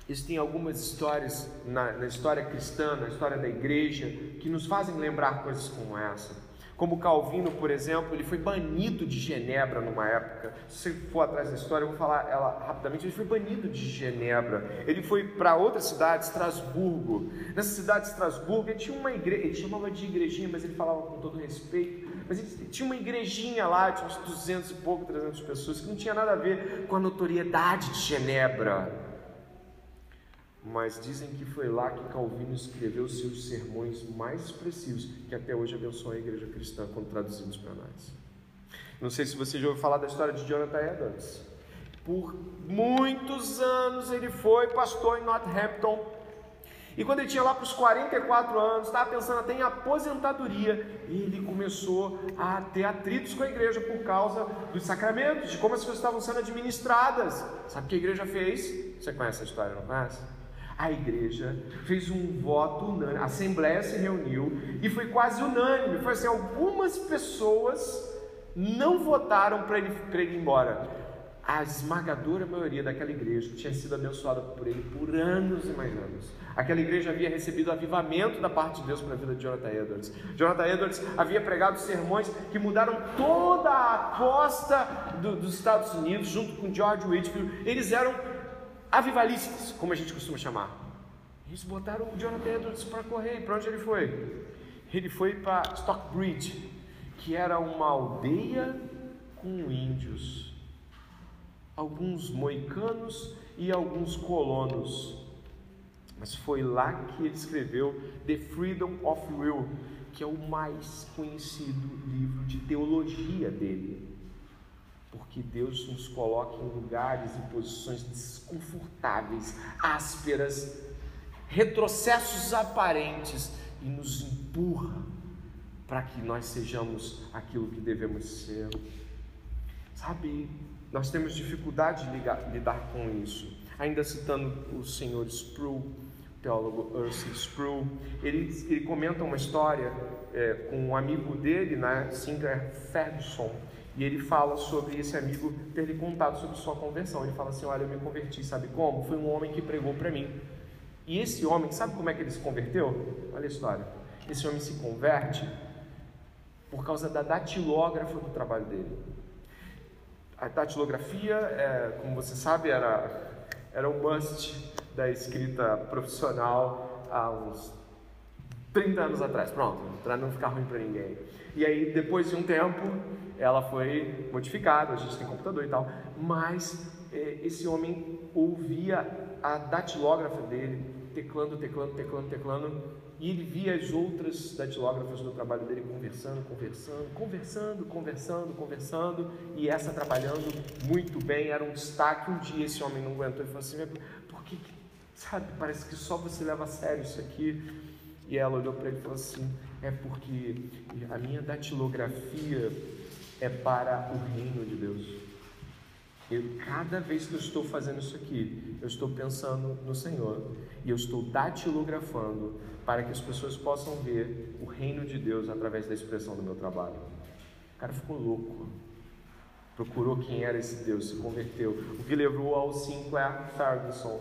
Existem algumas histórias na, na, história cristã, na história da igreja, que nos fazem lembrar coisas como essa. Como Calvino, por exemplo, ele foi banido de Genebra numa época. Se você for atrás da história, eu vou falar ela rapidamente. Ele foi banido de Genebra. Ele foi para outra cidade, Estrasburgo. Nessa cidade de Estrasburgo, ele tinha uma igreja, ele chamava de igrejinha, mas ele falava com todo respeito. Mas ele tinha uma igrejinha lá, tinha uns 200 e pouco, 300 pessoas, que não tinha nada a ver com a notoriedade de Genebra mas dizem que foi lá que Calvino escreveu seus sermões mais expressivos, que até hoje abençoam a igreja cristã quando traduzidos para nós. Não sei se você já ouviu falar da história de Jonathan Edwards. Por muitos anos ele foi pastor em Northampton. E quando ele tinha lá para os 44 anos, estava pensando até em aposentadoria, ele começou a ter atritos com a igreja por causa dos sacramentos, de como as coisas estavam sendo administradas. Sabe o que a igreja fez? Você conhece a história, não conhece? A igreja fez um voto unânime, a assembleia se reuniu e foi quase unânime. Foi assim: algumas pessoas não votaram para ele, ele ir embora. a esmagadora maioria daquela igreja tinha sido abençoada por ele por anos e mais anos. Aquela igreja havia recebido avivamento da parte de Deus para a vida de Jonathan Edwards. Jonathan Edwards havia pregado sermões que mudaram toda a costa do, dos Estados Unidos, junto com George Whitfield. Eles eram avivalistas, como a gente costuma chamar. Eles botaram o Jonathan Edwards para correr. Para onde ele foi? Ele foi para Stockbridge, que era uma aldeia com índios alguns moicanos e alguns colonos. Mas foi lá que ele escreveu The Freedom of Will, que é o mais conhecido livro de teologia dele. Porque Deus nos coloca em lugares e posições desconfortáveis, ásperas, retrocessos aparentes e nos empurra para que nós sejamos aquilo que devemos ser. Sabe, nós temos dificuldade de ligar, lidar com isso. Ainda citando o senhor Sproul, teólogo Ursi Sproul, ele, ele comenta uma história é, com um amigo dele, né, Sinclair Ferguson, e ele fala sobre esse amigo ter lhe contado sobre sua conversão. Ele fala assim: Olha, eu me converti, sabe como? Foi um homem que pregou para mim. E esse homem, sabe como é que ele se converteu? Olha a história. Esse homem se converte por causa da datilógrafa do trabalho dele. A datilografia, é, como você sabe, era, era um must da escrita profissional há uns 30 anos atrás. Pronto, para não ficar ruim para ninguém. E aí, depois de um tempo, ela foi modificada, a gente tem computador e tal, mas é, esse homem ouvia a datilógrafa dele, teclando, teclando, teclando, teclando, e ele via as outras datilógrafas do trabalho dele conversando, conversando, conversando, conversando, conversando, e essa trabalhando muito bem, era um destaque. Um dia esse homem não aguentou e falou assim: por que, sabe, parece que só você leva a sério isso aqui? E ela olhou para ele e falou assim: é porque a minha datilografia é para o reino de Deus. Eu, cada vez que eu estou fazendo isso aqui, eu estou pensando no Senhor e eu estou datilografando para que as pessoas possam ver o reino de Deus através da expressão do meu trabalho. O cara ficou louco. Procurou quem era esse Deus, se converteu. O que levou ao Sinclair Ferguson,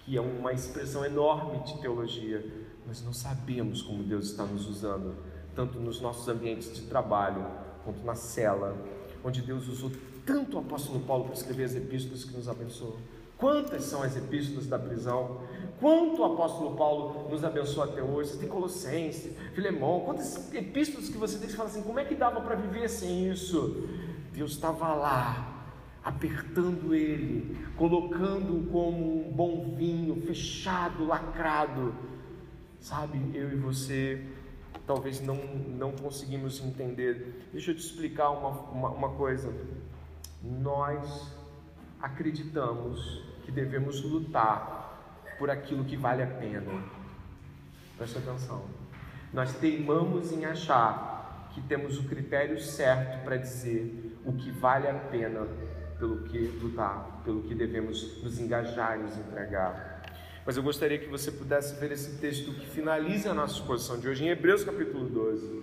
que é uma expressão enorme de teologia. Nós não sabemos como Deus está nos usando, tanto nos nossos ambientes de trabalho, quanto na cela, onde Deus usou tanto o apóstolo Paulo para escrever as epístolas que nos abençoou. Quantas são as epístolas da prisão? Quanto o apóstolo Paulo nos abençoa até hoje? Você tem Colossenses, Filemão, quantas epístolas que você tem que falar assim, como é que dava para viver sem isso? Deus estava lá, apertando ele, colocando como um bom vinho, fechado, lacrado. Sabe, eu e você talvez não, não conseguimos entender. Deixa eu te explicar uma, uma, uma coisa. Nós acreditamos que devemos lutar por aquilo que vale a pena. Presta atenção. Nós teimamos em achar que temos o critério certo para dizer o que vale a pena pelo que lutar, pelo que devemos nos engajar e nos entregar. Mas eu gostaria que você pudesse ver esse texto que finaliza a nossa exposição de hoje, em Hebreus capítulo 12.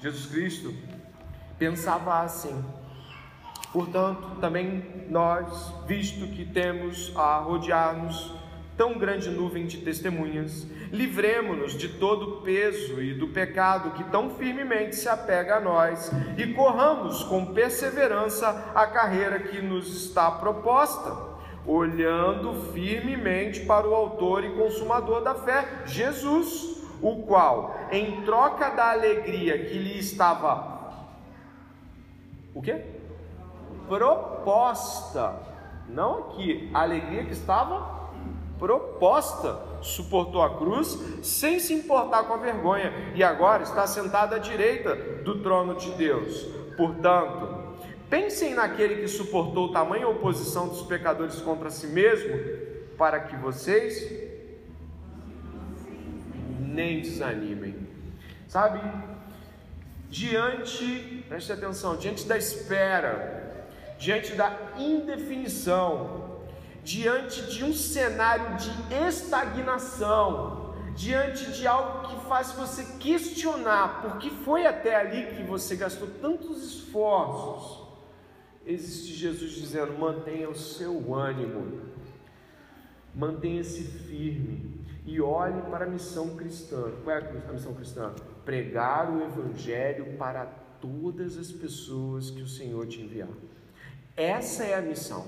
Jesus Cristo pensava assim: Portanto, também nós, visto que temos a rodear-nos tão grande nuvem de testemunhas, livremo-nos de todo o peso e do pecado que tão firmemente se apega a nós e corramos com perseverança a carreira que nos está proposta, olhando firmemente para o Autor e Consumador da fé, Jesus, o qual, em troca da alegria que lhe estava o quê? Proposta, não aqui, a alegria que estava proposta, suportou a cruz sem se importar com a vergonha e agora está sentado à direita do trono de Deus. Portanto, pensem naquele que suportou tamanha oposição dos pecadores contra si mesmo, para que vocês nem desanimem. Sabe? Diante, preste atenção, diante da espera, diante da indefinição, diante de um cenário de estagnação, diante de algo que faz você questionar por que foi até ali que você gastou tantos esforços, existe Jesus dizendo: mantenha o seu ânimo, mantenha-se firme e olhe para a missão cristã. Qual é a missão cristã? Pregar o Evangelho para todas as pessoas que o Senhor te enviar. Essa é a missão.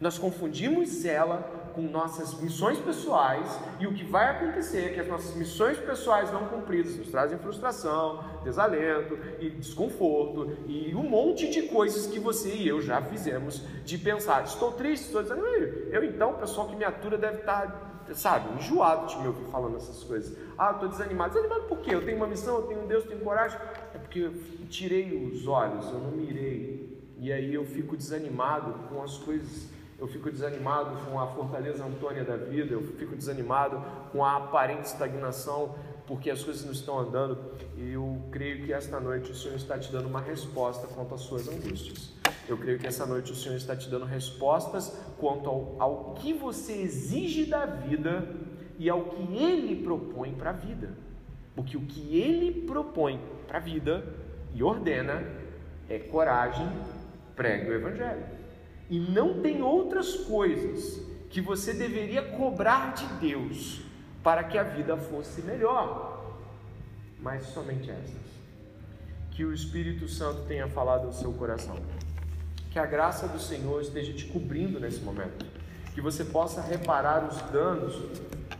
Nós confundimos ela com nossas missões pessoais e o que vai acontecer é que as nossas missões pessoais não cumpridas nos trazem frustração, desalento e desconforto e um monte de coisas que você e eu já fizemos de pensar, estou triste, estou desanimado. Eu então, o pessoal que me atura deve estar, sabe, enjoado de me ouvir falando essas coisas. Ah, estou desanimado. Desanimado por quê? Eu tenho uma missão, eu tenho um Deus, eu tenho coragem. É porque eu tirei os olhos, eu não mirei. E aí eu fico desanimado com as coisas eu fico desanimado com a fortaleza Antônia da vida, eu fico desanimado com a aparente estagnação, porque as coisas não estão andando. E eu creio que esta noite o Senhor está te dando uma resposta quanto às suas angústias. Eu creio que essa noite o Senhor está te dando respostas quanto ao, ao que você exige da vida e ao que Ele propõe para a vida. Porque o que Ele propõe para a vida e ordena é coragem, pregue o Evangelho. E não tem outras coisas que você deveria cobrar de Deus para que a vida fosse melhor, mas somente essas. Que o Espírito Santo tenha falado ao seu coração. Que a graça do Senhor esteja te cobrindo nesse momento. Que você possa reparar os danos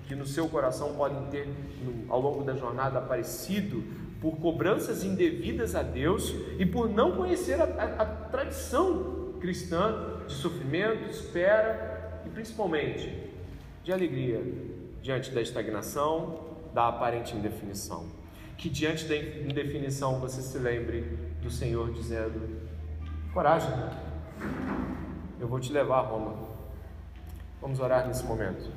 que no seu coração podem ter no, ao longo da jornada aparecido por cobranças indevidas a Deus e por não conhecer a, a, a tradição cristã de sofrimento, espera e principalmente de alegria diante da estagnação, da aparente indefinição. Que diante da indefinição você se lembre do Senhor dizendo: Coragem, eu vou te levar a Roma. Vamos orar nesse momento.